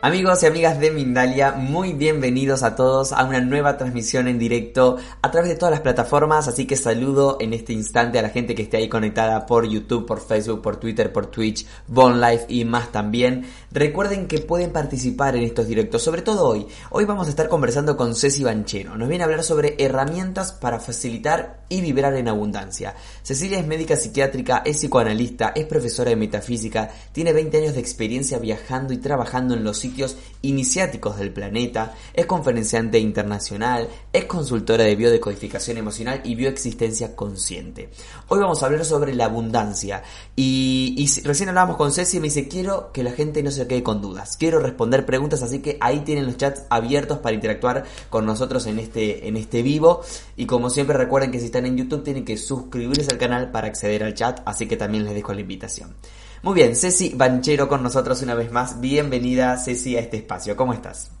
Amigos y amigas de Mindalia, muy bienvenidos a todos a una nueva transmisión en directo a través de todas las plataformas, así que saludo en este instante a la gente que esté ahí conectada por YouTube, por Facebook, por Twitter, por Twitch, Bon Life y más también. Recuerden que pueden participar en estos directos, sobre todo hoy. Hoy vamos a estar conversando con Ceci Banchero. Nos viene a hablar sobre herramientas para facilitar y vibrar en abundancia. Cecilia es médica psiquiátrica, es psicoanalista, es profesora de metafísica, tiene 20 años de experiencia viajando y trabajando en los sitios iniciáticos del planeta, es conferenciante internacional, es consultora de biodecodificación emocional y bioexistencia consciente. Hoy vamos a hablar sobre la abundancia y, recién hablábamos con Ceci y me dice quiero que la gente no se quede con dudas, quiero responder preguntas, así que ahí tienen los chats abiertos para interactuar con nosotros en este, en este vivo y como siempre recuerden que si están en YouTube tienen que suscribirse al canal para acceder al chat, así que también les dejo la invitación. Muy bien, Ceci Banchero con nosotros una vez más. Bienvenida, Ceci, a este espacio. ¿Cómo estás?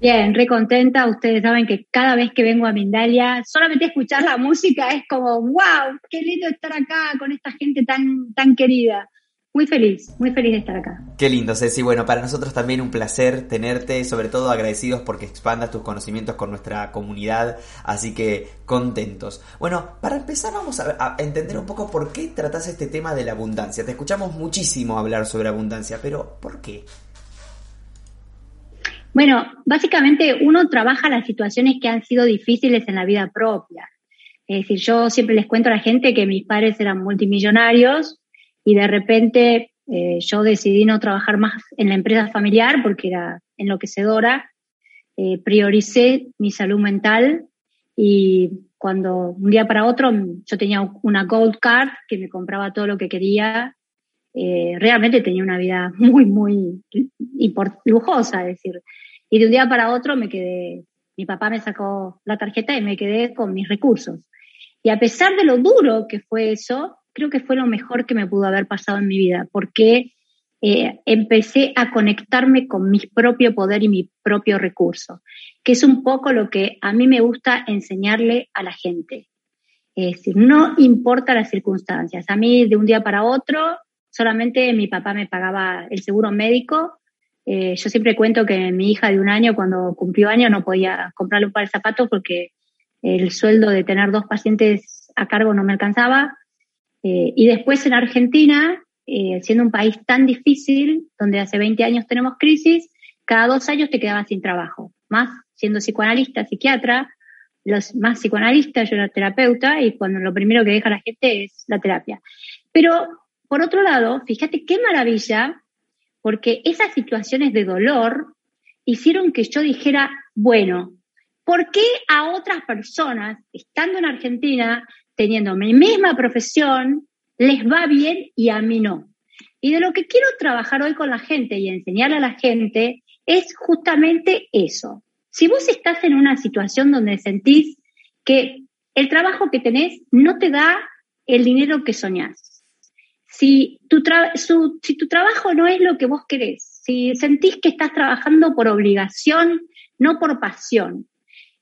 Bien, re contenta. Ustedes saben que cada vez que vengo a Mindalia, solamente escuchar la música es como, wow, qué lindo estar acá con esta gente tan, tan querida muy feliz, muy feliz de estar acá. Qué lindo, Ceci. Bueno, para nosotros también un placer tenerte, sobre todo agradecidos porque expandas tus conocimientos con nuestra comunidad, así que contentos. Bueno, para empezar vamos a, entender un poco por qué tratas este tema de la abundancia. Te escuchamos muchísimo hablar sobre abundancia, pero ¿por qué? Bueno, básicamente uno trabaja las situaciones que han sido difíciles en la vida propia. Es decir, yo siempre les cuento a la gente que mis padres eran multimillonarios, y de repente eh, yo decidí no trabajar más en la empresa familiar porque era enloquecedora, eh, prioricé mi salud mental y cuando un día para otro yo tenía una gold card que me compraba todo lo que quería, eh, realmente tenía una vida muy, muy lujosa, es decir, y de un día para otro me quedé, mi papá me sacó la tarjeta y me quedé con mis recursos. Y a pesar de lo duro que fue eso, creo que fue lo mejor que me pudo haber pasado en mi vida, porque eh, empecé a conectarme con mi propio poder y mi propio recurso, que es un poco lo que a mí me gusta enseñarle a la gente. Es decir, no importa las circunstancias. A mí de un día para otro, solamente mi papá me pagaba el seguro médico. Eh, yo siempre cuento que mi hija de un año, cuando cumplió año, no podía comprarle un par de zapatos porque el sueldo de tener dos pacientes a cargo no me alcanzaba. Eh, y después en Argentina, eh, siendo un país tan difícil, donde hace 20 años tenemos crisis, cada dos años te quedabas sin trabajo. Más siendo psicoanalista, psiquiatra, los más psicoanalistas, yo era terapeuta, y cuando lo primero que deja la gente es la terapia. Pero, por otro lado, fíjate qué maravilla, porque esas situaciones de dolor hicieron que yo dijera, bueno, ¿por qué a otras personas, estando en Argentina, teniendo mi misma profesión, les va bien y a mí no. Y de lo que quiero trabajar hoy con la gente y enseñar a la gente es justamente eso. Si vos estás en una situación donde sentís que el trabajo que tenés no te da el dinero que soñás, si tu, trabajo no es lo que vos querés, si sentís que estás trabajando por obligación, no por pasión,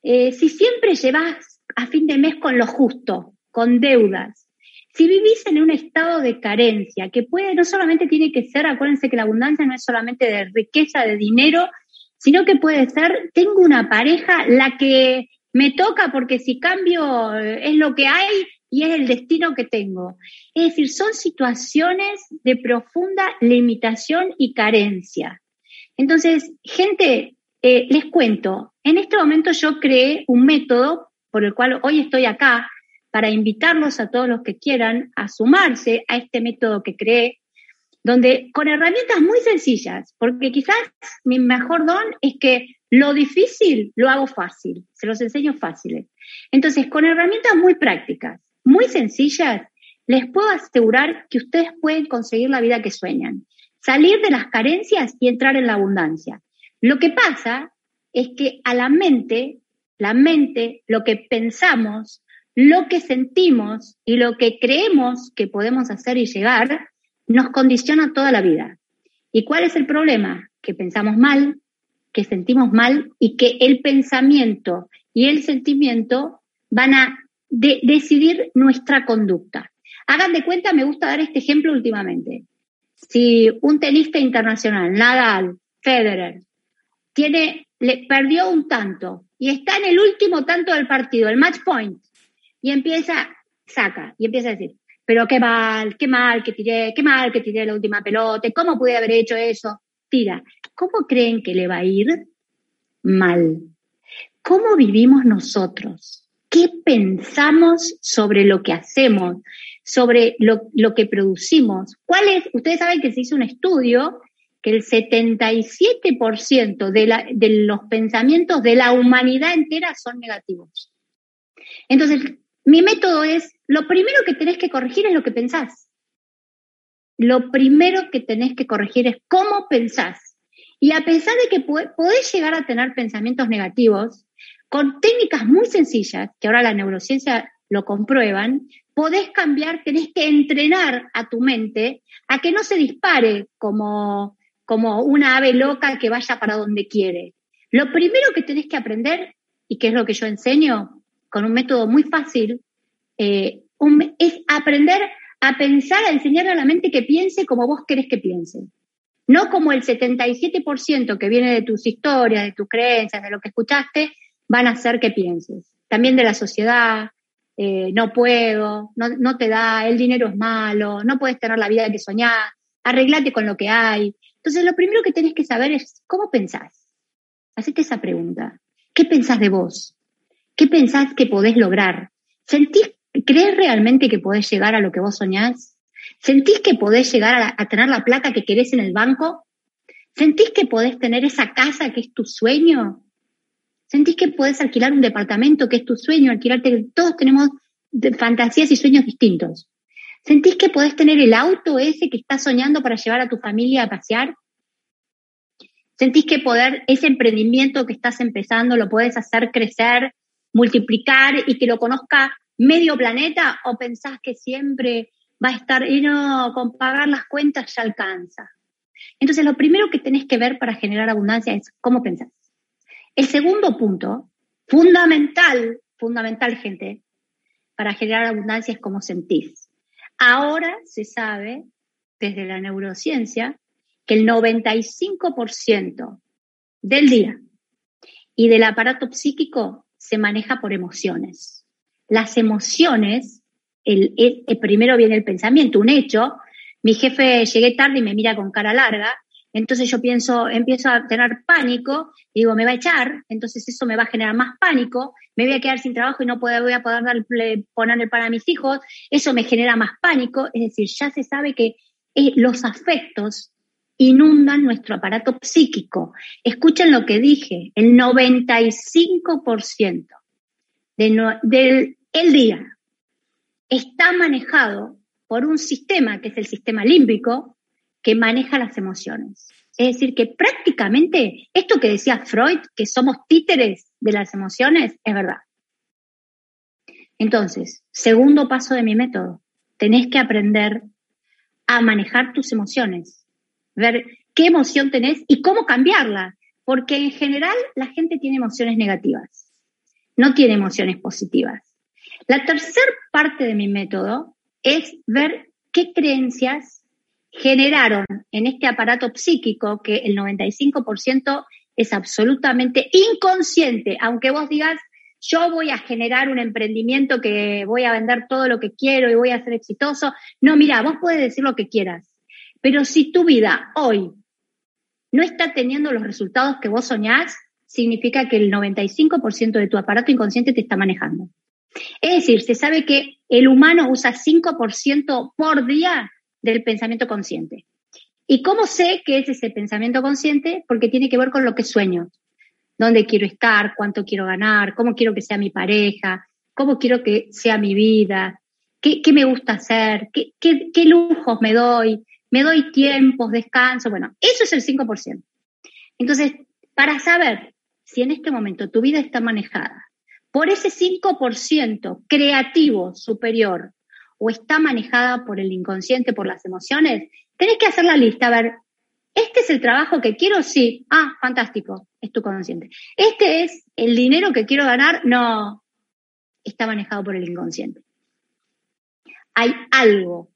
eh, si siempre llevas a fin de mes con lo justo, con deudas. Si vivís en un estado de carencia, que puede, no solamente tiene que ser, acuérdense que la abundancia no es solamente de riqueza, de dinero, sino que puede ser, tengo una pareja, la que me toca porque si cambio eh, es lo que hay y es el destino que tengo. Es decir, son situaciones de profunda limitación y carencia. Entonces, gente, eh, les cuento, en este momento yo creé un método por el cual hoy estoy acá, para invitarlos a todos los que quieran a sumarse a este método que creé, donde con herramientas muy sencillas, porque quizás mi mejor don es que lo difícil lo hago fácil, se los enseño fáciles. Entonces, con herramientas muy prácticas, muy sencillas, les puedo asegurar que ustedes pueden conseguir la vida que sueñan, salir de las carencias y entrar en la abundancia. Lo que pasa es que a la mente, la mente, lo que pensamos, lo que sentimos y lo que creemos que podemos hacer y llegar nos condiciona toda la vida. ¿Y cuál es el problema? Que pensamos mal, que sentimos mal y que el pensamiento y el sentimiento van a decidir nuestra conducta. Hagan de cuenta, me gusta dar este ejemplo últimamente. Si un tenista internacional, Nadal, Federer, tiene, le perdió un tanto y está en el último tanto del partido, el match point, y empieza, saca, y empieza a decir, pero qué mal, qué mal que tiré, qué mal que tiré la última pelota, ¿cómo pude haber hecho eso? Tira. ¿Cómo creen que le va a ir? Mal. ¿Cómo vivimos nosotros? ¿Qué pensamos sobre lo que hacemos, sobre lo, lo que producimos? ¿Cuál es? Ustedes saben que se hizo un estudio que el 77% de, la, de los pensamientos de la humanidad entera son negativos. Entonces, mi método es, lo primero que tenés que corregir es lo que pensás. Lo primero que tenés que corregir es cómo pensás. Y a pesar de que podés llegar a tener pensamientos negativos, con técnicas muy sencillas, que ahora la neurociencia lo comprueban, podés cambiar, tenés que entrenar a tu mente a que no se dispare como, como una ave loca que vaya para donde quiere. Lo primero que tenés que aprender, y que es lo que yo enseño, con un método muy fácil, eh, es aprender a pensar, a enseñarle a la mente que piense como vos querés que piense. No como el 77% que viene de tus historias, de tus creencias, de lo que escuchaste, van a hacer que pienses. También de la sociedad, eh, no puedo, no, no, te da, el dinero es malo, no puedes tener la vida que soñás, arreglate con lo que hay. Entonces, lo primero que tenés que saber es cómo pensás. Hacete esa pregunta. ¿Qué pensás de vos? ¿Qué pensás que podés lograr? ¿Sentís, crees realmente que podés llegar a lo que vos soñás? ¿Sentís que podés llegar a, a tener la plata que querés en el banco? ¿Sentís que podés tener esa casa que es tu sueño? ¿Sentís que podés alquilar un departamento que es tu sueño, alquilarte? Todos tenemos fantasías y sueños distintos. ¿Sentís que podés tener el auto ese que estás soñando para llevar a tu familia a pasear? ¿Sentís que poder, ese emprendimiento que estás empezando, lo puedes hacer crecer, multiplicar y que lo conozca medio planeta? ¿O pensás que siempre va a estar, y no, con pagar las cuentas ya alcanza? Entonces, lo primero que tenés que ver para generar abundancia es cómo pensás. El segundo punto, fundamental, fundamental, gente, para generar abundancia es cómo sentís. Ahora se sabe, desde la neurociencia, que el 95% del día y del aparato psíquico se maneja por emociones. Las emociones, el, primero viene el pensamiento, un hecho. Mi jefe llegué tarde y me mira con cara larga entonces yo pienso, empiezo a tener pánico, y digo, me va a echar, entonces eso me va a generar más pánico, me voy a quedar sin trabajo y no voy a poder darle, ponerle para mis hijos, eso me genera más pánico, es decir, ya se sabe que eh, los afectos inundan nuestro aparato psíquico. Escuchen lo que dije, el 95% del día está manejado por un sistema que es el sistema límbico, que maneja las emociones. Es decir, que prácticamente esto que decía Freud, que somos títeres de las emociones, es verdad. Entonces, segundo paso de mi método, tenés que aprender a manejar tus emociones, ver qué emoción tenés y cómo cambiarla, porque en general la gente tiene emociones negativas, no tiene emociones positivas. La tercera parte de mi método es ver qué creencias generaron en este aparato psíquico que el 95% es absolutamente inconsciente, aunque vos digas, yo voy a generar un emprendimiento que voy a vender todo lo que quiero y voy a ser exitoso. No, mira, vos puedes decir lo que quieras, pero si tu vida hoy no está teniendo los resultados que vos soñás, significa que el 95% de tu aparato inconsciente te está manejando. Es decir, se sabe que el humano usa 5% por día del pensamiento consciente. ¿Y cómo sé que es ese pensamiento consciente? Porque tiene que ver con lo que sueño. ¿Dónde quiero estar? ¿Cuánto quiero ganar? ¿Cómo quiero que sea mi pareja? ¿Cómo quiero que sea mi vida? ¿Qué, me gusta hacer? ¿Qué, qué lujos me doy? ¿Me doy tiempos, descanso? Bueno, eso es el 5%. Entonces, para saber si en este momento tu vida está manejada por ese 5% creativo superior o está manejada por el inconsciente, por las emociones, tenés que hacer la lista, a ver, ¿este es el trabajo que quiero? Sí. Ah, fantástico, es tu consciente. ¿Este es el dinero que quiero ganar? No, está manejado por el inconsciente. Hay algo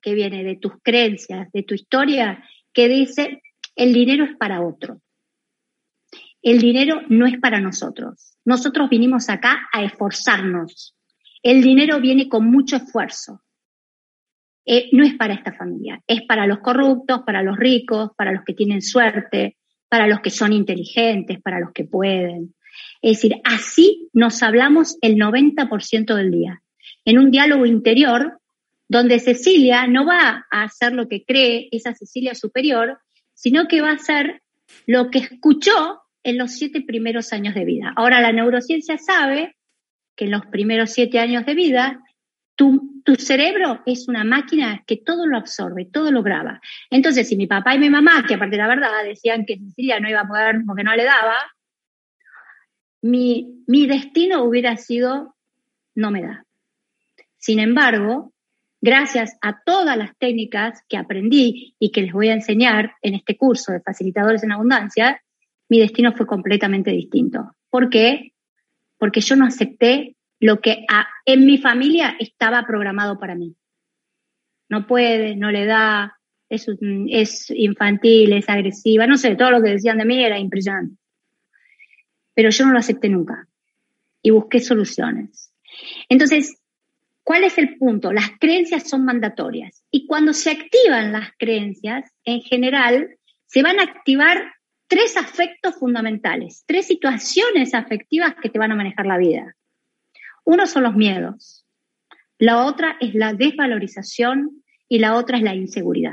que viene de tus creencias, de tu historia, que dice, El dinero es para otro. El dinero no es para nosotros. Nosotros vinimos acá a esforzarnos. El dinero viene con mucho esfuerzo. Eh, no es para esta familia, es para los corruptos, para los ricos, para los que tienen suerte, para los que son inteligentes, para los que pueden. Es decir, así nos hablamos el 90% del día, en un diálogo interior donde Cecilia no va a hacer lo que cree esa Cecilia superior, sino que va a hacer lo que escuchó en los siete primeros años de vida. Ahora la neurociencia sabe que en los primeros siete años de vida tu, tu, cerebro es una máquina que todo lo absorbe, todo lo graba. Entonces, si mi papá y mi mamá, que aparte la verdad decían que Cecilia no iba a poder porque no le daba, mi, mi destino hubiera sido no me da. Sin embargo, gracias a todas las técnicas que aprendí y que les voy a enseñar en este curso de facilitadores en abundancia, mi destino fue completamente distinto. ¿Por qué? Porque yo no acepté lo que en mi familia estaba programado para mí. No puede, no le da, es, es infantil, es agresiva, no sé, todo lo que decían de mí era impresionante. Pero yo no lo acepté nunca y busqué soluciones. Entonces, ¿cuál es el punto? Las creencias son mandatorias y cuando se activan las creencias, en general, se van a activar tres afectos fundamentales, tres situaciones afectivas que te van a manejar la vida. Uno son los miedos, la otra es la desvalorización y la otra es la inseguridad.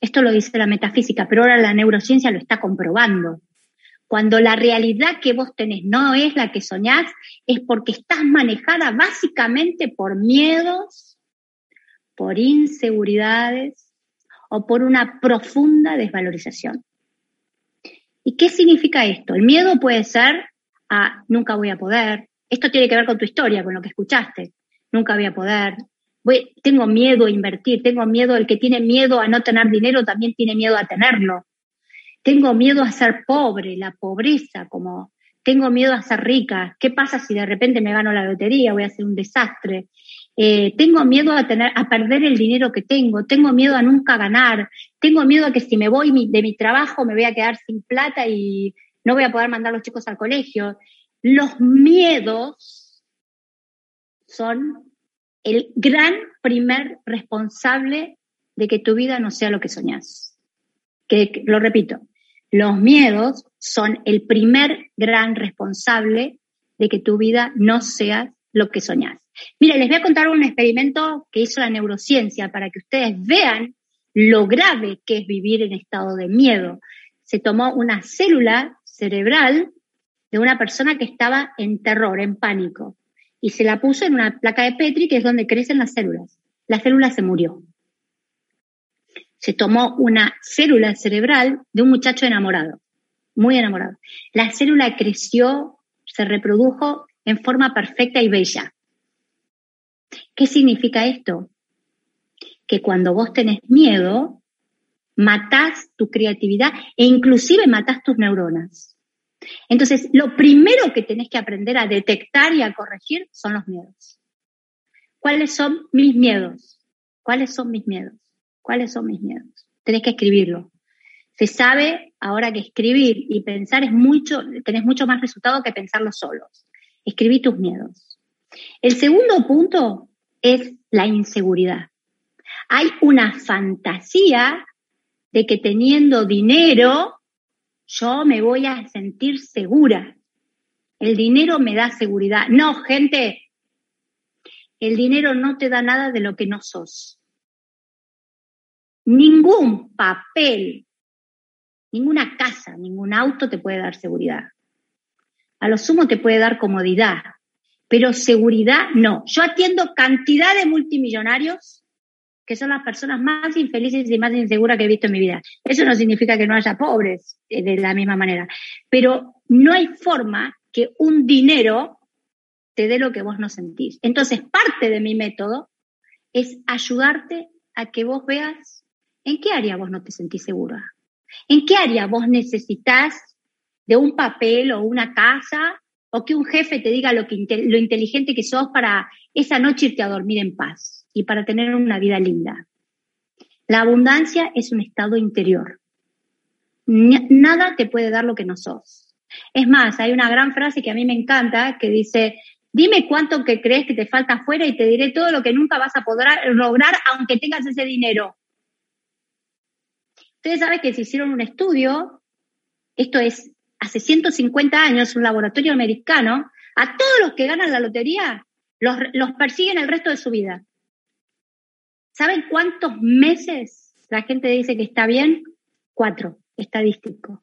Esto lo dice la metafísica, pero ahora la neurociencia lo está comprobando. Cuando la realidad que vos tenés no es la que soñás, es porque estás manejada básicamente por miedos, por inseguridades o por una profunda desvalorización. ¿Y qué significa esto? El miedo puede ser a nunca voy a poder, esto tiene que ver con tu historia, con lo que escuchaste. Nunca voy a poder. Tengo miedo a invertir, tengo miedo, el que tiene miedo a no tener dinero también tiene miedo a tenerlo. Tengo miedo a ser pobre, la pobreza, como tengo miedo a ser rica. ¿Qué pasa si de repente me gano la lotería? Voy a hacer un desastre. Eh, tengo miedo a tener, a perder el dinero que tengo. Tengo miedo a nunca ganar. Tengo miedo a que si me voy de mi trabajo me voy a quedar sin plata y no voy a poder mandar a los chicos al colegio. Los miedos son el gran primer responsable de que tu vida no sea lo que soñás. Que, lo repito, los miedos son el primer gran responsable de que tu vida no sea lo que soñás. Mira, les voy a contar un experimento que hizo la neurociencia para que ustedes vean lo grave que es vivir en estado de miedo. Se tomó una célula cerebral de una persona que estaba en terror, en pánico, y se la puso en una placa de Petri, que es donde crecen las células. La célula se murió. Se tomó una célula cerebral de un muchacho enamorado, muy enamorado. La célula creció, se reprodujo en forma perfecta y bella. ¿Qué significa esto? Que cuando vos tenés miedo, matás tu creatividad e inclusive matás tus neuronas. Entonces, lo primero que tenés que aprender a detectar y a corregir son los miedos. ¿Cuáles son mis miedos? ¿Cuáles son mis miedos? ¿Cuáles son mis miedos? Tenés que escribirlo. Se sabe ahora que escribir y pensar es mucho, tenés mucho más resultado que pensarlo solos. Escribí tus miedos. El segundo punto es la inseguridad. Hay una fantasía de que teniendo dinero yo me voy a sentir segura. El dinero me da seguridad. No, gente, el dinero no te da nada de lo que no sos. Ningún papel, ninguna casa, ningún auto te puede dar seguridad. A lo sumo te puede dar comodidad, pero seguridad no. Yo atiendo cantidad de multimillonarios que son las personas más infelices y más inseguras que he visto en mi vida. Eso no significa que no haya pobres eh, de la misma manera, pero no hay forma que un dinero te dé lo que vos no sentís. Entonces, parte de mi método es ayudarte a que vos veas en qué área vos no te sentís segura, en qué área vos necesitas de un papel o una casa o que un jefe te diga lo, que, lo inteligente que sos para esa noche irte a dormir en paz y para tener una vida linda. La abundancia es un estado interior. nada te puede dar lo que no sos. Es más, hay una gran frase que a mí me encanta que dice, dime cuánto que crees que te falta afuera y te diré todo lo que nunca vas a poder lograr aunque tengas ese dinero. Ustedes saben que se hicieron un estudio, esto es hace 150 años, un laboratorio americano, a todos los que ganan la lotería los, persiguen el resto de su vida. ¿Saben cuántos meses la gente dice que está bien? Cuatro, estadístico.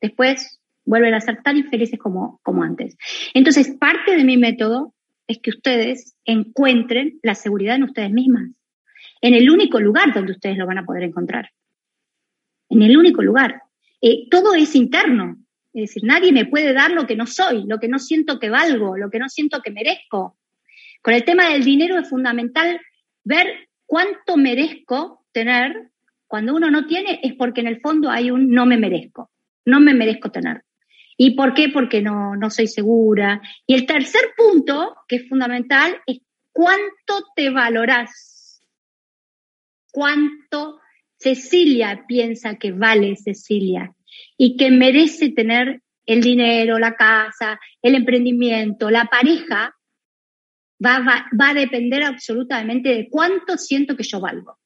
Después vuelven a ser tan infelices como antes. Entonces, parte de mi método es que ustedes encuentren la seguridad en ustedes mismas, en el único lugar donde ustedes lo van a poder encontrar. En el único lugar. Eh, todo es interno. Es decir, nadie me puede dar lo que no soy, lo que no siento que valgo, lo que no siento que merezco. Con el tema del dinero es fundamental ver cuánto merezco tener. Cuando uno no tiene es porque en el fondo hay un no me merezco, no me merezco tener. ¿Y por qué? Porque no, no soy segura. Y el tercer punto, que es fundamental, es cuánto te valorás. Cuánto Cecilia piensa que vale Cecilia y que merece tener el dinero, la casa, el emprendimiento, la pareja, va, va, a depender absolutamente de cuánto siento que yo valgo.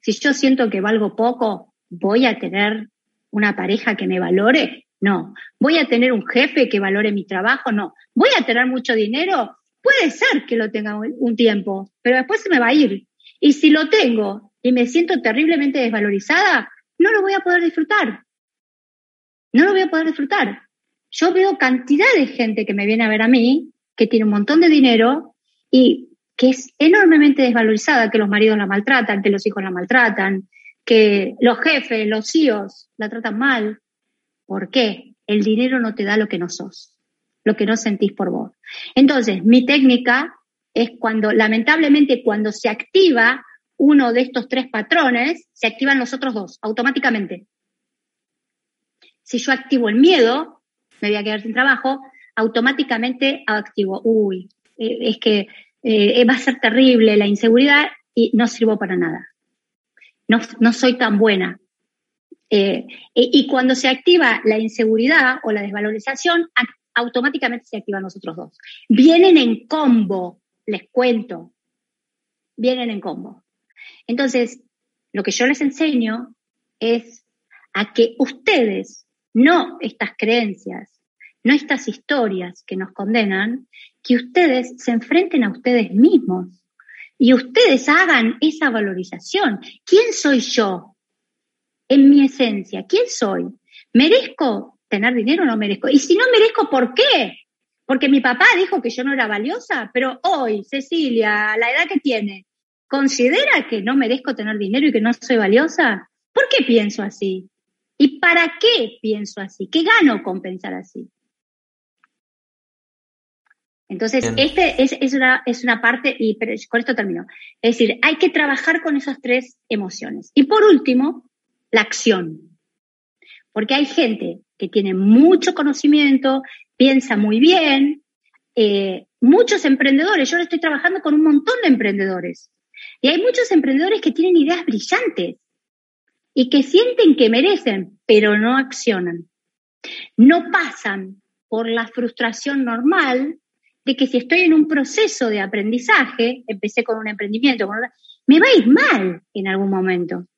Si yo siento que valgo poco, ¿voy a tener una pareja que me valore? No. ¿Voy a tener un jefe que valore mi trabajo? No. ¿Voy a tener mucho dinero? Puede ser que lo tenga un tiempo, pero después se me va a ir. Y si lo tengo y me siento terriblemente desvalorizada, no lo voy a poder disfrutar no lo voy a poder disfrutar. Yo veo cantidad de gente que me viene a ver a mí, que tiene un montón de dinero y que es enormemente desvalorizada, que los maridos la maltratan, que los hijos la maltratan, que los jefes, los CEOs la tratan mal. ¿Por qué? El dinero no te da lo que no sos, lo que no sentís por vos. Entonces, mi técnica es cuando, lamentablemente, cuando se activa uno de estos tres patrones, se activan los otros dos automáticamente si yo activo el miedo, me voy a quedar sin trabajo, automáticamente activo, uy, eh, es que eh, va a ser terrible la inseguridad y no sirvo para nada. No, no soy tan buena. Eh, y cuando se activa la inseguridad o la desvalorización, automáticamente se activan los otros dos. Vienen en combo, les cuento. Vienen en combo. Entonces, lo que yo les enseño es a que ustedes no estas creencias, no estas historias que nos condenan, que ustedes se enfrenten a ustedes mismos y ustedes hagan esa valorización. ¿Quién soy yo? En mi esencia, ¿quién soy? ¿Merezco tener dinero o no merezco? Y si no merezco, ¿por qué? Porque mi papá dijo que yo no era valiosa, pero hoy, Cecilia, a la edad que tiene, ¿considera que no merezco tener dinero y que no soy valiosa? ¿Por qué pienso así? ¿Y para qué pienso así? ¿Qué gano con pensar así? Entonces, este es, una, es una parte, y pero con esto termino. Es decir, hay que trabajar con esas tres emociones. Y por último, la acción. Porque hay gente que tiene mucho conocimiento, piensa muy bien, eh, muchos emprendedores, yo estoy trabajando con un montón de emprendedores. Y hay muchos emprendedores que tienen ideas brillantes, y que sienten que merecen, pero no accionan. No pasan por la frustración normal de que si estoy en un proceso de aprendizaje, empecé con un emprendimiento, me va a ir mal en algún momento.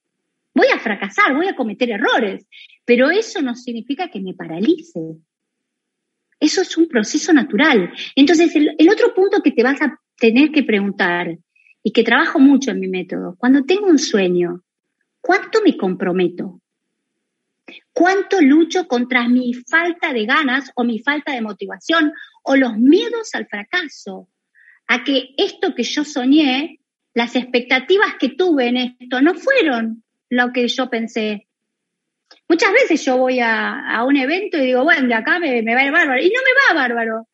Voy a fracasar, voy a cometer errores, pero eso no significa que me paralice. Eso es un proceso natural. Entonces, el, el otro punto que te vas a tener que preguntar y que trabajo mucho en mi método, cuando tengo un sueño, ¿Cuánto me comprometo? ¿Cuánto lucho contra mi falta de ganas o mi falta de motivación o los miedos al fracaso? A que esto que yo soñé, las expectativas que tuve en esto no fueron lo que yo pensé. Muchas veces yo voy a, un evento y digo, bueno, de acá me, me va a ir bárbaro. Y no me va bárbaro.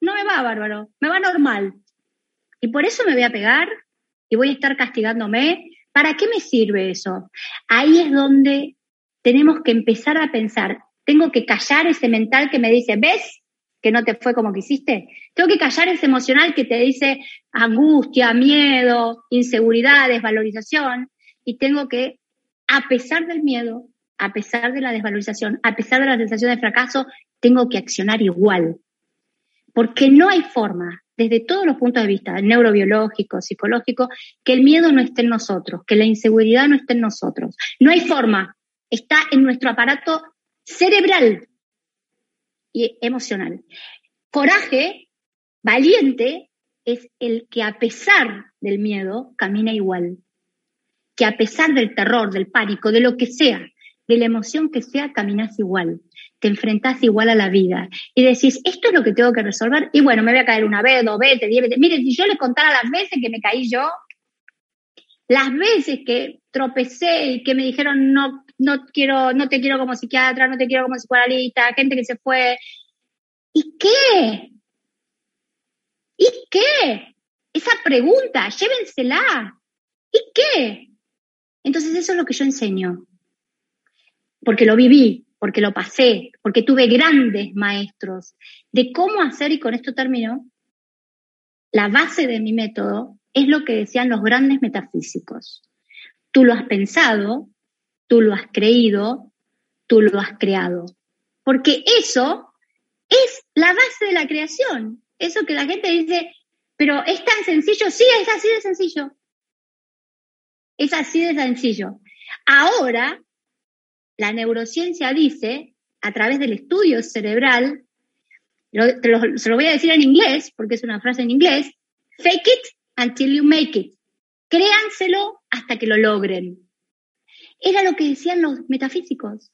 No me va bárbaro. Me va normal. Y por eso me voy a pegar y voy a estar castigándome ¿Para qué me sirve eso? Ahí es donde tenemos que empezar a pensar, tengo que callar ese mental que me dice, ¿ves que no te fue como quisiste? Tengo que callar ese emocional que te dice angustia, miedo, inseguridad, desvalorización, y tengo que a pesar del miedo, a pesar de la desvalorización, a pesar de la sensación de fracaso, tengo que accionar igual. Porque no hay forma, desde todos los puntos de vista, neurobiológico, psicológico, que el miedo no esté en nosotros, que la inseguridad no esté en nosotros. No hay forma, está en nuestro aparato cerebral y emocional. Coraje, valiente, es el que a pesar del miedo camina igual, que a pesar del terror, del pánico, de lo que sea, de la emoción que sea, caminas igual, te enfrentás igual a la vida y decís, esto es lo que tengo que resolver y bueno, me voy a caer una vez, dos veces, diez veces. Mire, si yo le contara las veces que me caí yo, las veces que tropecé y que me dijeron no, no quiero, no te quiero como psiquiatra, no te quiero como psicoanalista, gente que se fue. ¿Y qué? ¿Y qué? Esa pregunta, llévensela. ¿Y qué? Entonces eso es lo que yo enseño. Porque lo viví, porque lo pasé, porque tuve grandes maestros de cómo hacer, y con esto termino, la base de mi método es lo que decían los grandes metafísicos. Tú lo has pensado, tú lo has creído, tú lo has creado. Porque eso es la base de la creación. Eso que la gente dice, pero es tan sencillo, sí, es así de sencillo. Es así de sencillo. Ahora, la neurociencia dice, a través del estudio cerebral, se lo voy a decir en inglés, porque es una frase en inglés, fake it until you make it. Créanselo hasta que lo logren. Era lo que decían los metafísicos.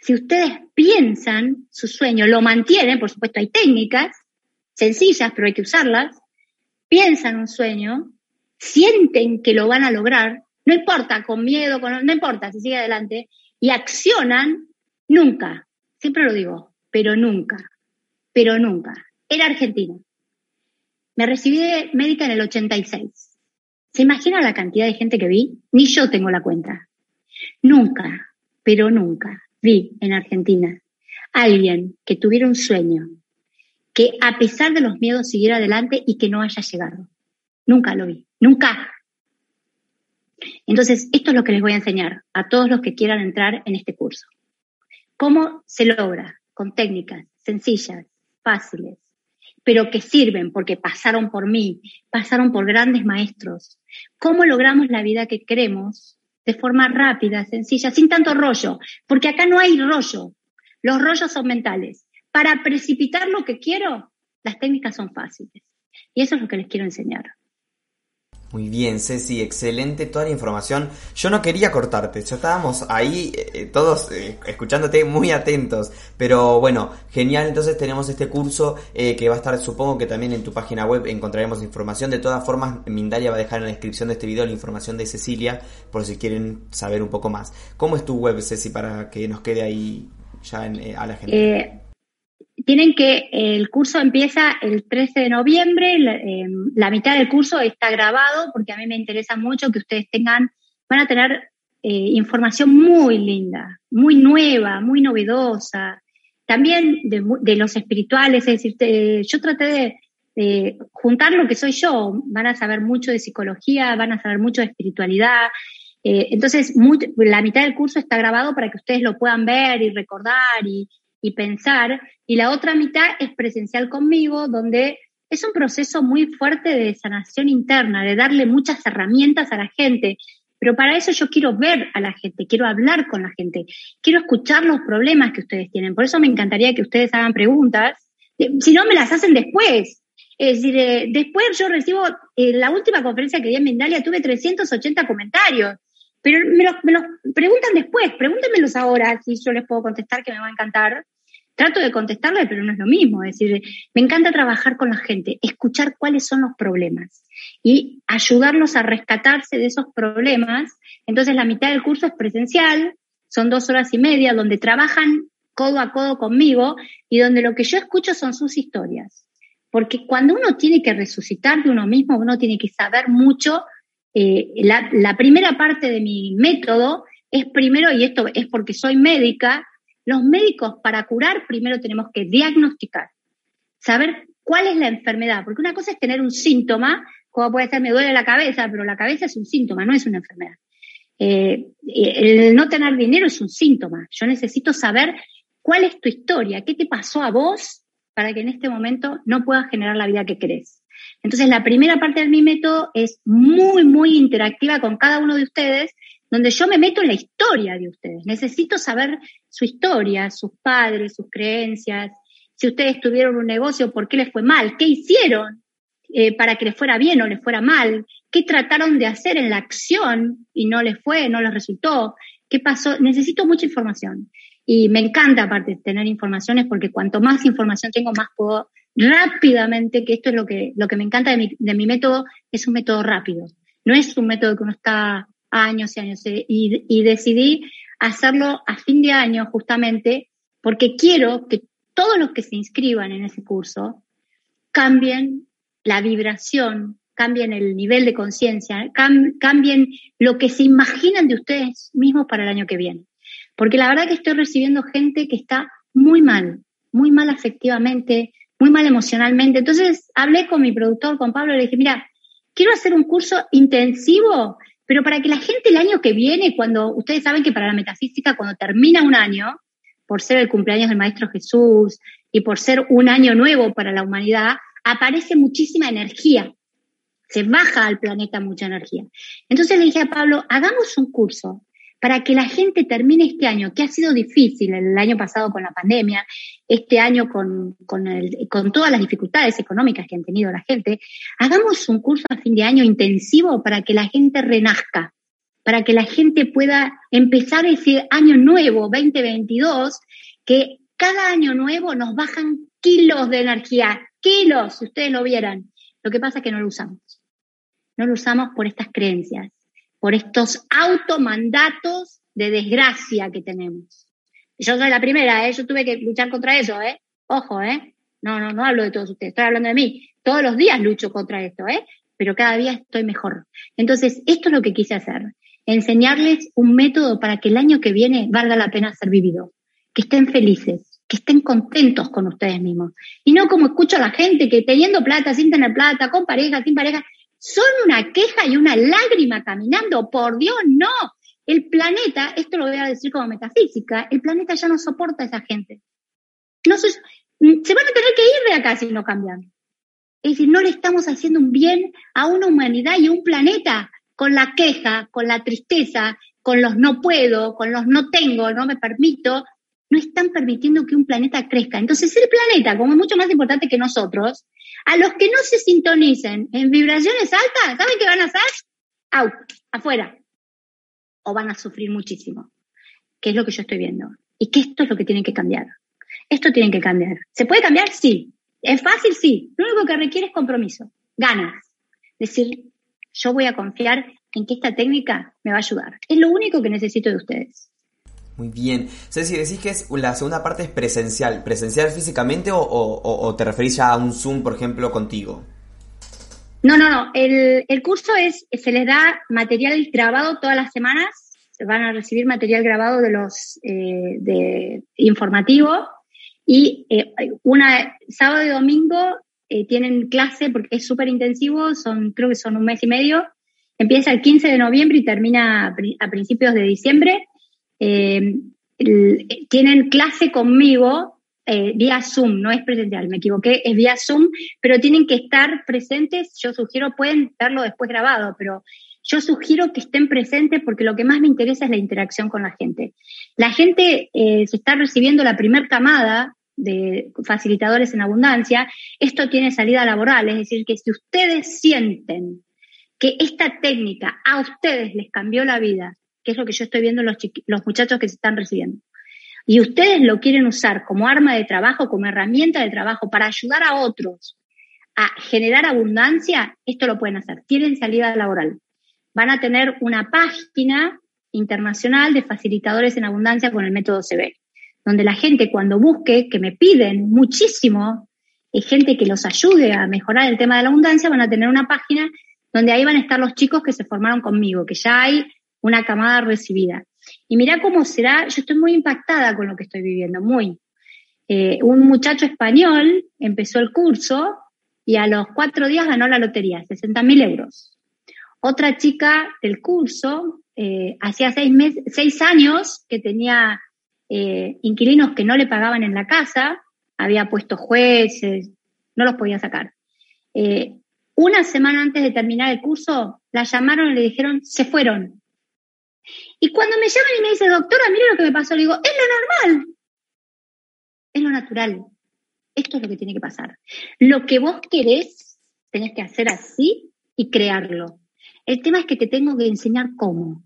Si ustedes piensan su sueño, lo mantienen, por supuesto hay técnicas sencillas, pero hay que usarlas, piensan un sueño, sienten que lo van a lograr, no importa, con miedo, no importa, si sigue adelante, y accionan, nunca, siempre lo digo, pero nunca, pero nunca. Era Argentina. Me recibí de médica en el 86. ¿Se imagina la cantidad de gente que vi? Ni yo tengo la cuenta. Nunca, pero nunca vi en Argentina alguien que tuviera un sueño, que a pesar de los miedos siguiera adelante y que no haya llegado. Nunca lo vi, nunca. Entonces, esto es lo que les voy a enseñar a todos los que quieran entrar en este curso. ¿Cómo se logra? Con técnicas sencillas, fáciles, pero que sirven porque pasaron por mí, pasaron por grandes maestros. ¿Cómo logramos la vida que queremos de forma rápida, sencilla, sin tanto rollo? Porque acá no hay rollo. Los rollos son mentales. Para precipitar lo que quiero, las técnicas son fáciles. Y eso es lo que les quiero enseñar. Muy bien, Ceci, excelente toda la información. Yo no quería cortarte, ya estábamos ahí eh, todos eh, escuchándote muy atentos. Pero bueno, genial, entonces tenemos este curso eh, que va a estar, supongo que también en tu página web encontraremos información. De todas formas, Mindalia va a dejar en la descripción de este video la información de Cecilia, por si quieren saber un poco más. ¿Cómo es tu web, Ceci, para que nos quede ahí ya a la gente? Tienen que, el curso empieza el 13 de noviembre, em, la, mitad del curso está grabado porque a mí me interesa mucho que ustedes tengan, van a tener eh, información muy linda, muy nueva, muy novedosa, también de, los espirituales, es decir, yo traté de, juntar lo que soy yo, van a saber mucho de psicología, van a saber mucho de espiritualidad, eh, entonces, la mitad del curso está grabado para que ustedes lo puedan ver y recordar y, y pensar, y la otra mitad es presencial conmigo, donde es un proceso muy fuerte de sanación interna, de darle muchas herramientas a la gente. Pero para eso yo quiero ver a la gente, quiero hablar con la gente, quiero escuchar los problemas que ustedes tienen. Por eso me encantaría que ustedes hagan preguntas. Si no, me las hacen después. Es decir, eh, después yo recibo, eh, la última conferencia que di en Mindalia tuve 380 comentarios, pero me los, preguntan después, pregúntenmelos ahora, si yo les puedo contestar, que me va a encantar trato de contestarle, pero no es lo mismo. Es decir, me encanta trabajar con la gente, escuchar cuáles son los problemas y ayudarlos a rescatarse de esos problemas. Entonces, la mitad del curso es presencial, son dos horas y media donde trabajan codo a codo conmigo y donde lo que yo escucho son sus historias. Porque cuando uno tiene que resucitar de uno mismo, uno tiene que saber mucho. Eh, la, primera parte de mi método es primero, y esto es porque soy médica, los médicos para curar primero tenemos que diagnosticar, saber cuál es la enfermedad, porque una cosa es tener un síntoma, como puede ser me duele la cabeza, pero la cabeza es un síntoma, no es una enfermedad. Eh, el no tener dinero es un síntoma. Yo necesito saber cuál es tu historia, qué te pasó a vos para que en este momento no puedas generar la vida que querés. Entonces, la primera parte de mi método es muy, muy interactiva con cada uno de ustedes, donde yo me meto en la historia de ustedes. Necesito saber su historia, sus padres, sus creencias, si ustedes tuvieron un negocio, por qué les fue mal, qué hicieron eh, para que les fuera bien o les fuera mal, qué trataron de hacer en la acción y no les fue, no les resultó, qué pasó. Necesito mucha información. Y me encanta aparte tener informaciones porque cuanto más información tengo, más puedo rápidamente, que esto es lo que, lo que me encanta de mi, de mi método, es un método rápido. No es un método que uno está años y años. Eh, y, y decidí hacerlo a fin de año justamente porque quiero que todos los que se inscriban en ese curso cambien la vibración, cambien el nivel de conciencia, cambien lo que se imaginan de ustedes mismos para el año que viene. Porque la verdad que estoy recibiendo gente que está muy mal, muy mal afectivamente, muy mal emocionalmente. Entonces hablé con mi productor, con Pablo, le dije, mira, quiero hacer un curso intensivo, pero para que la gente el año que viene, cuando ustedes saben que para la metafísica, cuando termina un año, por ser el cumpleaños del Maestro Jesús y por ser un año nuevo para la humanidad, aparece muchísima energía. Se baja al planeta mucha energía. Entonces le dije a Pablo, hagamos un curso para que la gente termine este año, que ha sido difícil el año pasado con la pandemia, este año con, con, todas las dificultades económicas que han tenido la gente, hagamos un curso a fin de año intensivo para que la gente renazca, para que la gente pueda empezar ese año nuevo, 2022, que cada año nuevo nos bajan kilos de energía, kilos, si ustedes lo vieran. Lo que pasa es que no lo usamos. No lo usamos por estas creencias por estos automandatos de desgracia que tenemos. Yo soy la primera, ¿eh? yo tuve que luchar contra eso, ¿eh? Ojo, ¿eh? No, no, no hablo de todos ustedes, estoy hablando de mí. Todos los días lucho contra esto, ¿eh? Pero cada día estoy mejor. Entonces, esto es lo que quise hacer. Enseñarles un método para que el año que viene valga la pena ser vivido. Que estén felices, que estén contentos con ustedes mismos. Y no como escucho a la gente que teniendo plata, sin tener plata, con pareja, sin pareja, son una queja y una lágrima caminando. Por Dios, no. El planeta, esto lo voy a decir como metafísica, el planeta ya no soporta a esa gente. No se, se van a tener que ir de acá si no cambian. Es decir, no le estamos haciendo un bien a una humanidad y a un planeta con la queja, con la tristeza, con los no puedo, con los no tengo, no me permito, no están permitiendo que un planeta crezca. Entonces el planeta, como es mucho más importante que nosotros, a los que no se sintonicen en vibraciones altas, ¿saben qué van a hacer? Out, afuera. O van a sufrir muchísimo, que es lo que yo estoy viendo. Y que esto es lo que tiene que cambiar. Esto tiene que cambiar. ¿Se puede cambiar? Sí. ¿Es fácil? Sí. Lo único que requiere es compromiso, ganas. Decir, yo voy a confiar en que esta técnica me va a ayudar. Es lo único que necesito de ustedes. Muy bien. Ceci, decís que es, la segunda parte es presencial. ¿Presencial físicamente o, te referís a un Zoom, por ejemplo, contigo? No, no, no. El, curso es, se les da material grabado todas las semanas. Van a recibir material grabado de los eh, de informativo y eh, una sábado y domingo eh, tienen clase porque es súper intensivo. Son creo que son un mes y medio. Empieza el 15 de noviembre y termina a principios de diciembre eh, tienen clase conmigo eh, vía Zoom, no es presencial, me equivoqué, es vía Zoom, pero tienen que estar presentes, yo sugiero, pueden verlo después grabado, pero yo sugiero que estén presentes porque lo que más me interesa es la interacción con la gente. La gente eh, se está recibiendo la primer camada de facilitadores en abundancia, esto tiene salida laboral, es decir, que si ustedes sienten que esta técnica a ustedes les cambió la vida que es lo que yo estoy viendo en los, los muchachos que se están recibiendo. Y ustedes lo quieren usar como arma de trabajo, como herramienta de trabajo para ayudar a otros a generar abundancia, esto lo pueden hacer. Tienen salida laboral. Van a tener una página internacional de facilitadores en abundancia con el método CB, donde la gente cuando busque, que me piden muchísimo, es gente que los ayude a mejorar el tema de la abundancia, van a tener una página donde ahí van a estar los chicos que se formaron conmigo, que ya hay una camada recibida. Y mira cómo será, yo estoy muy impactada con lo que estoy viviendo, muy. Eh, un muchacho español empezó el curso y a los cuatro días ganó la lotería, 60 mil euros. Otra chica del curso eh, hacía seis, meses, seis años que tenía eh, inquilinos que no le pagaban en la casa, había puesto jueces, no los podía sacar. Una semana antes de terminar el curso, la llamaron y le dijeron, se fueron. Y cuando me llaman y me dice, doctora, mire lo que me pasó, le digo, es lo normal, es lo natural. Esto es lo que tiene que pasar. Lo que vos querés, tenés que hacer así y crearlo. El tema es que te tengo que enseñar cómo,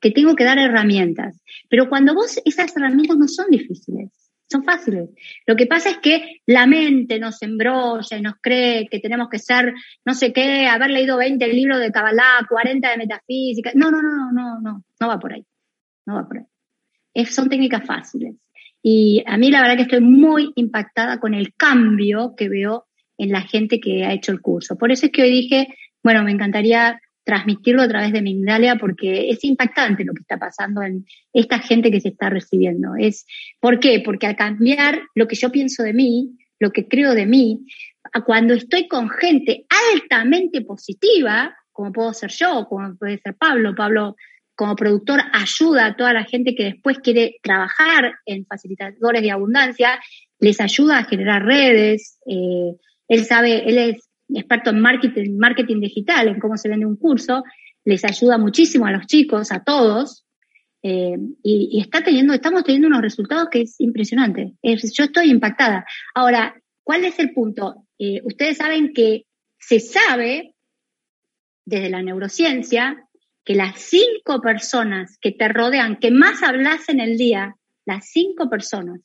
que tengo que dar herramientas. Pero cuando vos, esas herramientas no son difíciles, son fáciles. Lo que pasa es que la mente nos embrolla y nos cree que tenemos que ser, no sé qué, haber leído 20 libros de Kabbalah, 40 de metafísica. No, no, no, no, no, no va por ahí. No va por ahí. son técnicas fáciles. Y a mí la verdad que estoy muy impactada con el cambio que veo en la gente que ha hecho el curso. Por eso es que hoy dije, bueno, me encantaría transmitirlo a través de Mindalia porque es impactante lo que está pasando en esta gente que se está recibiendo. Es, ¿Por qué? Porque al cambiar lo que yo pienso de mí, lo que creo de mí, cuando estoy con gente altamente positiva, como puedo ser yo, como puede ser Pablo, Pablo como productor ayuda a toda la gente que después quiere trabajar en facilitadores de abundancia, les ayuda a generar redes, eh, él sabe, él es experto en marketing, marketing digital, en cómo se vende un curso, les ayuda muchísimo a los chicos, a todos, eh, y, está teniendo, estamos teniendo unos resultados que es impresionante. yo estoy impactada. Ahora, ¿cuál es el punto? Eh, ustedes saben que se sabe desde la neurociencia que las cinco personas que te rodean, que más hablas en el día, las cinco personas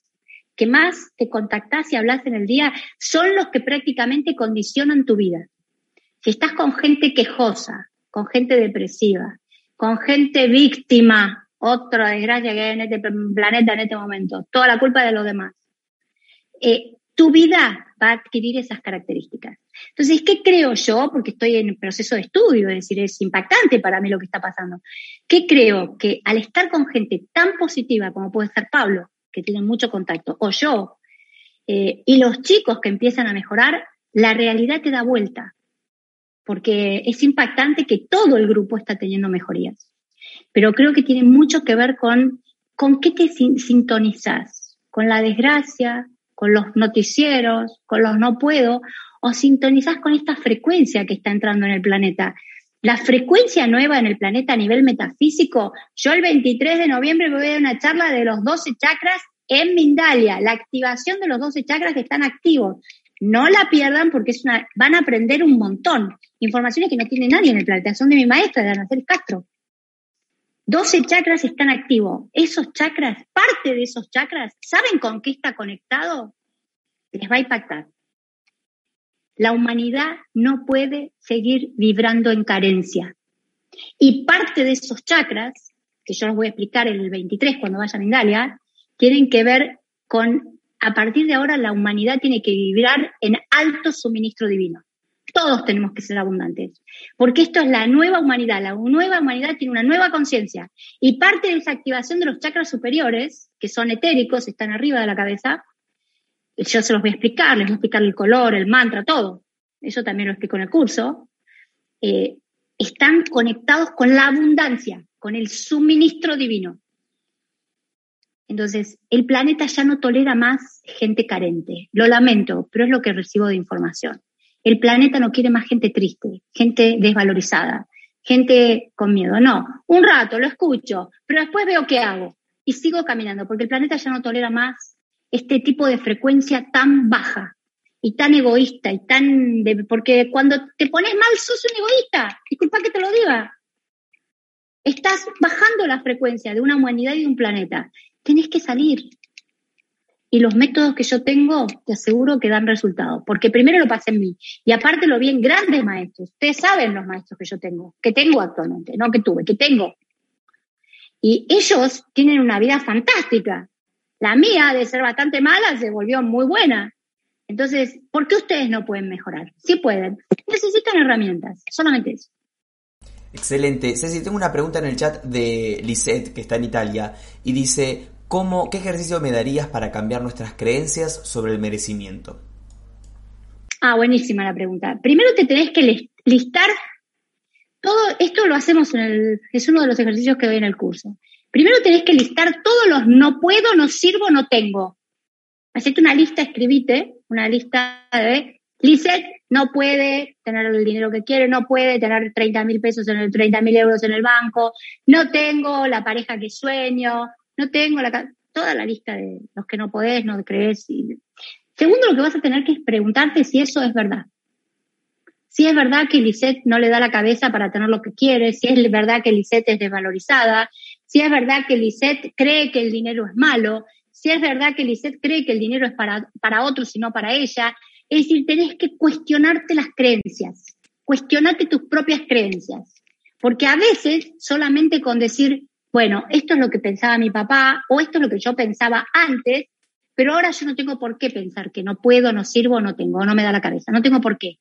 que más te contactás y hablas en el día son los que prácticamente condicionan tu vida. Si estás con gente quejosa, con gente depresiva, con gente víctima, otra desgracia que hay en este planeta en este momento, toda la culpa de los demás, eh, tu vida va a adquirir esas características. Entonces, ¿qué creo yo? Porque estoy en proceso de estudio, es decir, es impactante para mí lo que está pasando. ¿Qué creo? Que al estar con gente tan positiva como puede ser Pablo, que tienen mucho contacto, o yo, eh, y los chicos que empiezan a mejorar, la realidad te da vuelta, porque es impactante que todo el grupo está teniendo mejorías. Pero creo que tiene mucho que ver con con qué te sintonizas, con la desgracia, con los noticieros, con los no puedo, o sintonizas con esta frecuencia que está entrando en el planeta. La frecuencia nueva en el planeta a nivel metafísico, yo el 23 de noviembre voy a una charla de los 12 chakras en Mindalia, la activación de los 12 chakras que están activos. No la pierdan porque es una, van a aprender un montón. Informaciones que no tiene nadie en el planeta, son de mi maestra, de Anacel Castro. 12 chakras están activos. Esos chakras, parte de esos chakras, ¿saben con qué está conectado? Les va a impactar la humanidad no puede seguir vibrando en carencia. Y parte de esos chakras, que yo los voy a explicar en el 23 cuando vaya a Mindalia, tienen que ver con, a partir de ahora la humanidad tiene que vibrar en alto suministro divino. Todos tenemos que ser abundantes, porque esto es la nueva humanidad. La nueva humanidad tiene una nueva conciencia y parte de esa activación de los chakras superiores, que son etéricos, están arriba de la cabeza, yo se los voy a explicar, les voy a explicar el color, el mantra, todo. Eso también lo explico en el curso. Eh, están conectados con la abundancia, con el suministro divino. Entonces, el planeta ya no tolera más gente carente. Lo lamento, pero es lo que recibo de información. El planeta no quiere más gente triste, gente desvalorizada, gente con miedo. No, un rato lo escucho, pero después veo qué hago y sigo caminando, porque el planeta ya no tolera más este tipo de frecuencia tan baja y tan egoísta y tan... porque cuando te pones mal sos un egoísta, disculpa que te lo diga. Estás bajando la frecuencia de una humanidad y de un planeta. Tenés que salir. Y los métodos que yo tengo, te aseguro que dan resultados. Porque primero lo pasé en mí. Y aparte lo vi en grandes maestros. Ustedes saben los maestros que yo tengo, que tengo actualmente, no que tuve, que tengo. Y ellos tienen una vida fantástica. La mía, de ser bastante mala, se volvió muy buena. Entonces, ¿por qué ustedes no pueden mejorar? Sí pueden. Necesitan herramientas, solamente eso. Excelente. Ceci, tengo una pregunta en el chat de Lisette, que está en Italia, y dice, ¿cómo, ¿qué ejercicio me darías para cambiar nuestras creencias sobre el merecimiento? Ah, buenísima la pregunta. Primero te tenés que listar todo esto lo hacemos en el, es uno de los ejercicios que doy en el curso. Primero tenés que listar todos los no puedo, no sirvo, no tengo. Hacete una lista, escribite una lista de Lisette no puede tener el dinero que quiere, no puede tener 30 mil pesos en el 30 mil euros en el banco, no tengo la pareja que sueño, no tengo la, toda la lista de los que no podés, no crees. Segundo, lo que vas a tener que es preguntarte si eso es verdad. Si es verdad que Lisette no le da la cabeza para tener lo que quiere, si es verdad que Lisette es desvalorizada, si es verdad que Lisette cree que el dinero es malo, si es verdad que Lisette cree que el dinero es para, para otros y no para ella. Es decir, tenés que cuestionarte las creencias, cuestionarte tus propias creencias. Porque a veces solamente con decir, bueno, esto es lo que pensaba mi papá o esto es lo que yo pensaba antes, pero ahora yo no tengo por qué pensar que no puedo, no sirvo, no tengo, no me da la cabeza, no tengo por qué.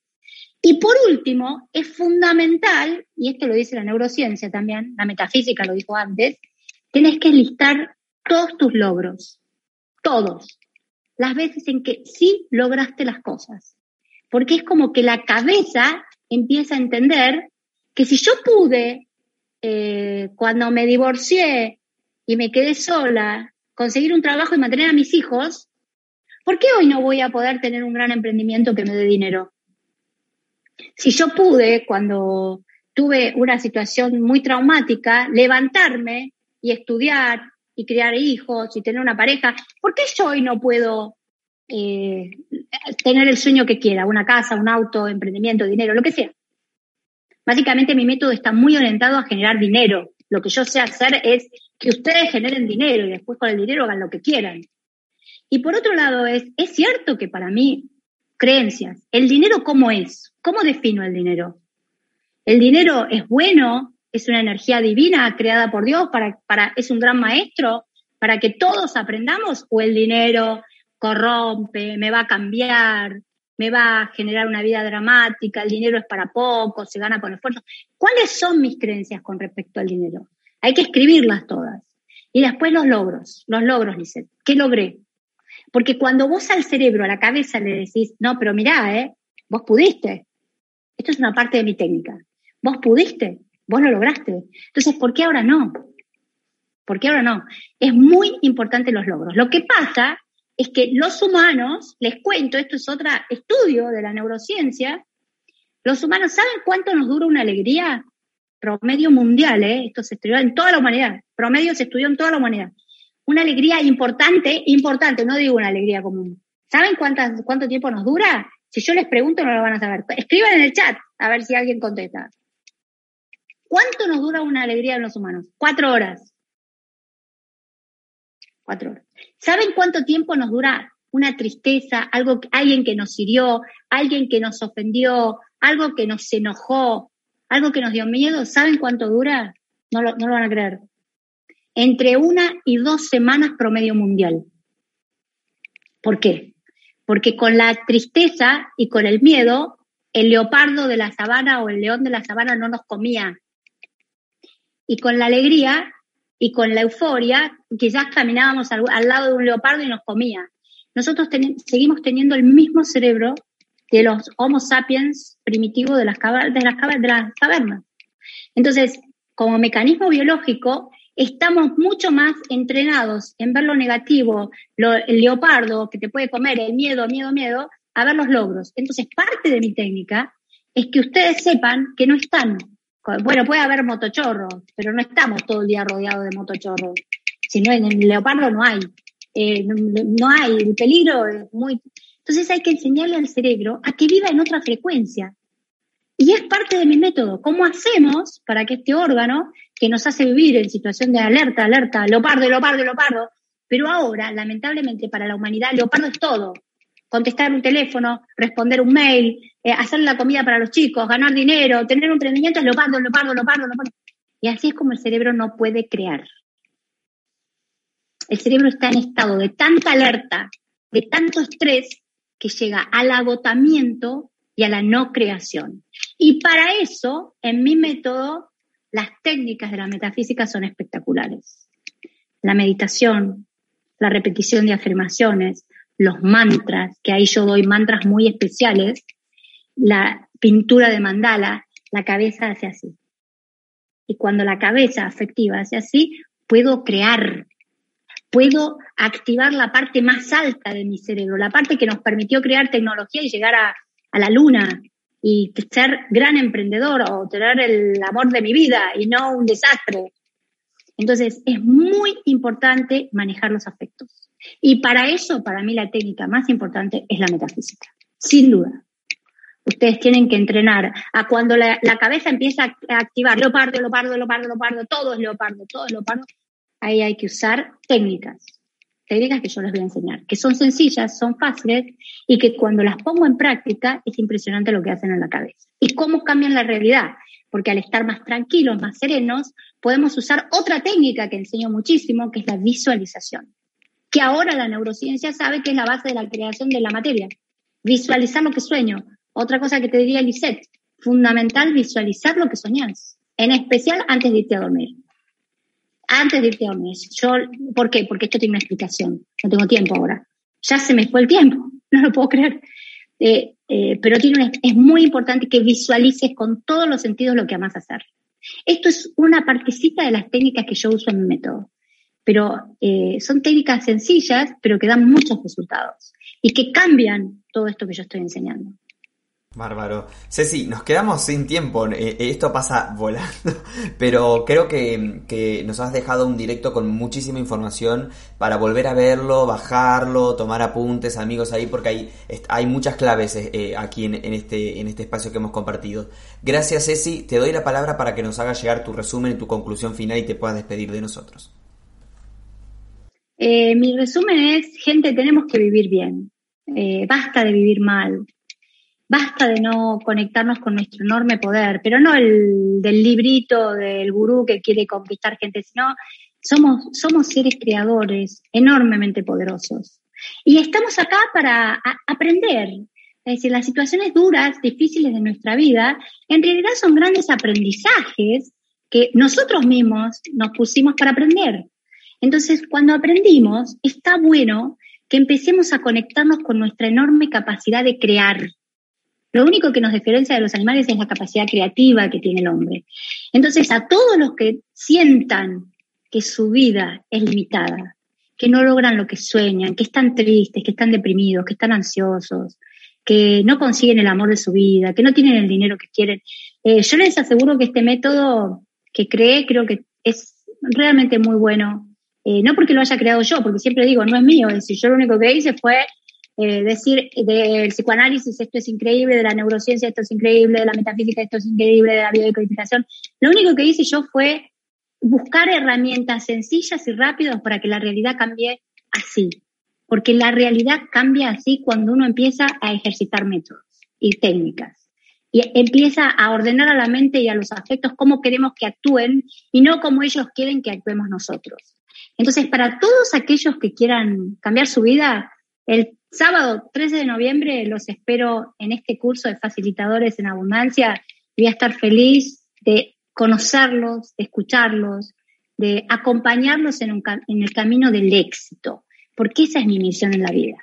Y por último, es fundamental, y esto lo dice la neurociencia también, la metafísica lo dijo antes, tienes que listar todos tus logros, todos, las veces en que sí lograste las cosas. Porque es como que la cabeza empieza a entender que si yo pude, eh, cuando me divorcié y me quedé sola, conseguir un trabajo y mantener a mis hijos, ¿por qué hoy no voy a poder tener un gran emprendimiento que me dé dinero? Si yo pude, cuando tuve una situación muy traumática, levantarme y estudiar y criar hijos y tener una pareja, ¿por qué yo hoy no puedo eh, tener el sueño que quiera, una casa, un auto, emprendimiento, dinero, lo que sea? Básicamente mi método está muy orientado a generar dinero. Lo que yo sé hacer es que ustedes generen dinero y después con el dinero hagan lo que quieran. Y por otro lado es, es cierto que para mí creencias. ¿El dinero cómo es? ¿Cómo defino el dinero? ¿El dinero es bueno? ¿Es una energía divina creada por Dios? Para, para, ¿Es un gran maestro para que todos aprendamos? ¿O el dinero corrompe, me va a cambiar, me va a generar una vida dramática, el dinero es para poco, se gana con esfuerzo? ¿Cuáles son mis creencias con respecto al dinero? Hay que escribirlas todas. Y después los logros, los logros, dice, ¿Qué logré? Porque cuando vos al cerebro, a la cabeza le decís, no, pero mirá, ¿eh? Vos pudiste. Esto es una parte de mi técnica. Vos pudiste, vos lo lograste. Entonces, ¿por qué ahora no? ¿Por qué ahora no? Es muy importante los logros. Lo que pasa es que los humanos, les cuento, esto es otro estudio de la neurociencia, los humanos, ¿saben cuánto nos dura una alegría? Promedio mundial, ¿eh? Esto se estudió en toda la humanidad. Promedio se estudió en toda la humanidad una alegría importante, importante, no digo una alegría común. ¿Saben cuántas, cuánto tiempo nos dura? Si yo les pregunto, no lo van a saber. Escriban en el chat a ver si alguien contesta. ¿Cuánto nos dura una alegría en los humanos? Cuatro horas. Cuatro horas. ¿Saben cuánto tiempo nos dura una tristeza, algo, alguien que nos hirió, alguien que nos ofendió, algo que nos enojó, algo que nos dio miedo? ¿Saben cuánto dura? No no lo van a creer entre una y dos semanas promedio mundial. ¿Por qué? Porque con la tristeza y con el miedo, el leopardo de la sabana o el león de la sabana no nos comía. Y con la alegría y con la euforia, quizás caminábamos al, lado de un leopardo y nos comía. Nosotros seguimos teniendo el mismo cerebro de los Homo sapiens primitivos de las, cavernas. Entonces, como mecanismo biológico, estamos mucho más entrenados en ver lo negativo, el leopardo que te puede comer, el miedo, miedo, miedo, a ver los logros. Entonces, parte de mi técnica es que ustedes sepan que no están, bueno, puede haber motochorros, pero no estamos todo el día rodeados de motochorros. Si no, en el leopardo no hay. Eh, no, hay, el peligro es muy... Entonces hay que enseñarle al cerebro a que viva en otra frecuencia. Y es parte de mi método. ¿Cómo hacemos para que este órgano que nos hace vivir en situación de alerta, alerta, leopardo, leopardo, leopardo. Pero ahora, lamentablemente, para la humanidad, leopardo es todo. Contestar un teléfono, responder un mail, eh, hacer la comida para los chicos, ganar dinero, tener un entrenamiento es leopardo, leopardo, leopardo, leopardo. Y así es como el cerebro no puede crear. El cerebro está en estado de tanta alerta, de tanto estrés, que llega al agotamiento y a la no creación. Y para eso, en mi método, las técnicas de la metafísica son espectaculares. La meditación, la repetición de afirmaciones, los mantras, que ahí yo doy mantras muy especiales, la pintura de mandala, la cabeza hace así. Y cuando la cabeza afectiva hace así, puedo crear, puedo activar la parte más alta de mi cerebro, la parte que nos permitió crear tecnología y llegar a, a la luna y ser gran emprendedor o tener el amor de mi vida y no un desastre. Entonces, es muy importante manejar los afectos. Y para eso, para mí, la técnica más importante es la metafísica, sin duda. Ustedes tienen que entrenar a cuando la, cabeza empieza a activar leopardo, leopardo, leopardo, leopardo, todo es leopardo, todo es leopardo. Ahí hay que usar técnicas, técnicas que yo les voy a enseñar, que son sencillas, son fáciles y que cuando las pongo en práctica es impresionante lo que hacen en la cabeza. Y cómo cambian la realidad, porque al estar más tranquilos, más serenos, podemos usar otra técnica que enseño muchísimo, que es la visualización, que ahora la neurociencia sabe que es la base de la creación de la materia. Visualizar lo que sueño, otra cosa que te diría Lisette, fundamental visualizar lo que soñás, en especial antes de irte a dormir. Antes de irte a dormir. Yo, ¿Por qué? Porque esto tiene una explicación. No tengo tiempo ahora. Ya se me fue el tiempo, no lo puedo creer. Eh, eh, pero tiene es muy importante que visualices con todos los sentidos lo que amas hacer. Esto es una partecita de las técnicas que yo uso en mi método, pero eh, son técnicas sencillas, pero que dan muchos resultados y que cambian todo esto que yo estoy enseñando. Bárbaro. Ceci, nos quedamos sin tiempo. Eh, eh, esto pasa volando. Pero creo que, nos has dejado un directo con muchísima información para volver a verlo, bajarlo, tomar apuntes, amigos ahí, porque hay, hay muchas claves eh, aquí en, este, en este espacio que hemos compartido. Gracias, Ceci. Te doy la palabra para que nos hagas llegar tu resumen y tu conclusión final y te puedas despedir de nosotros. mi resumen es, gente, tenemos que vivir bien. basta de vivir mal basta de no conectarnos con nuestro enorme poder, pero no el del librito del gurú que quiere conquistar gente, sino somos, somos seres creadores enormemente poderosos. Y estamos acá para aprender. Es decir, las situaciones duras, difíciles de nuestra vida, en realidad son grandes aprendizajes que nosotros mismos nos pusimos para aprender. Entonces, cuando aprendimos, está bueno que empecemos a conectarnos con nuestra enorme capacidad de crear, lo único que nos diferencia de los animales es la capacidad creativa que tiene el hombre. Entonces, a todos los que sientan que su vida es limitada, que no logran lo que sueñan, que están tristes, que están deprimidos, que están ansiosos, que no consiguen el amor de su vida, que no tienen el dinero que quieren, eh, yo les aseguro que este método que creé creo que es realmente muy bueno. Eh, no porque lo haya creado yo, porque siempre digo, no es mío, es decir, yo lo único que hice fue eh, decir del psicoanálisis esto es increíble, de la neurociencia esto es increíble, de la metafísica esto es increíble, de la biodecodificación. Lo único que hice yo fue buscar herramientas sencillas y rápidas para que la realidad cambie así. Porque la realidad cambia así cuando uno empieza a ejercitar métodos y técnicas. Y empieza a ordenar a la mente y a los afectos cómo queremos que actúen y no como ellos quieren que actuemos nosotros. Entonces, para todos aquellos que quieran cambiar su vida, el Sábado 13 de noviembre los espero en este curso de facilitadores en abundancia. Voy a estar feliz de conocerlos, de escucharlos, de acompañarlos en, en el camino del éxito, porque esa es mi misión en la vida.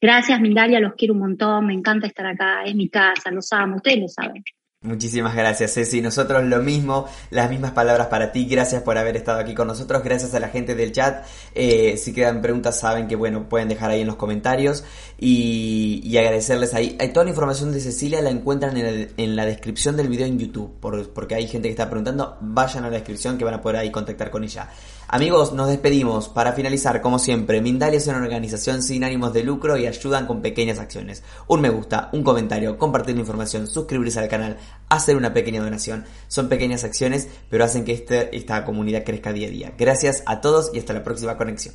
Gracias, Mindalia, los quiero un montón, me encanta estar acá, es mi casa, los amo, ustedes lo saben. Muchísimas gracias, Ceci. Nosotros lo mismo, las mismas palabras para ti. Gracias por haber estado aquí con nosotros. Gracias a la gente del chat. Eh, si quedan preguntas, saben que bueno, pueden dejar ahí en los comentarios y, agradecerles ahí. Toda la información de Cecilia la encuentran en, la descripción del video en YouTube, porque hay gente que está preguntando. Vayan a la descripción que van a poder ahí contactar con ella. Amigos, nos despedimos. Para finalizar, como siempre, Mindalia es una organización sin ánimos de lucro y ayudan con pequeñas acciones. Un me gusta, un comentario, compartir la información, suscribirse al canal, hacer una pequeña donación. Son pequeñas acciones, pero hacen que este, esta comunidad crezca día a día. Gracias a todos y hasta la próxima conexión.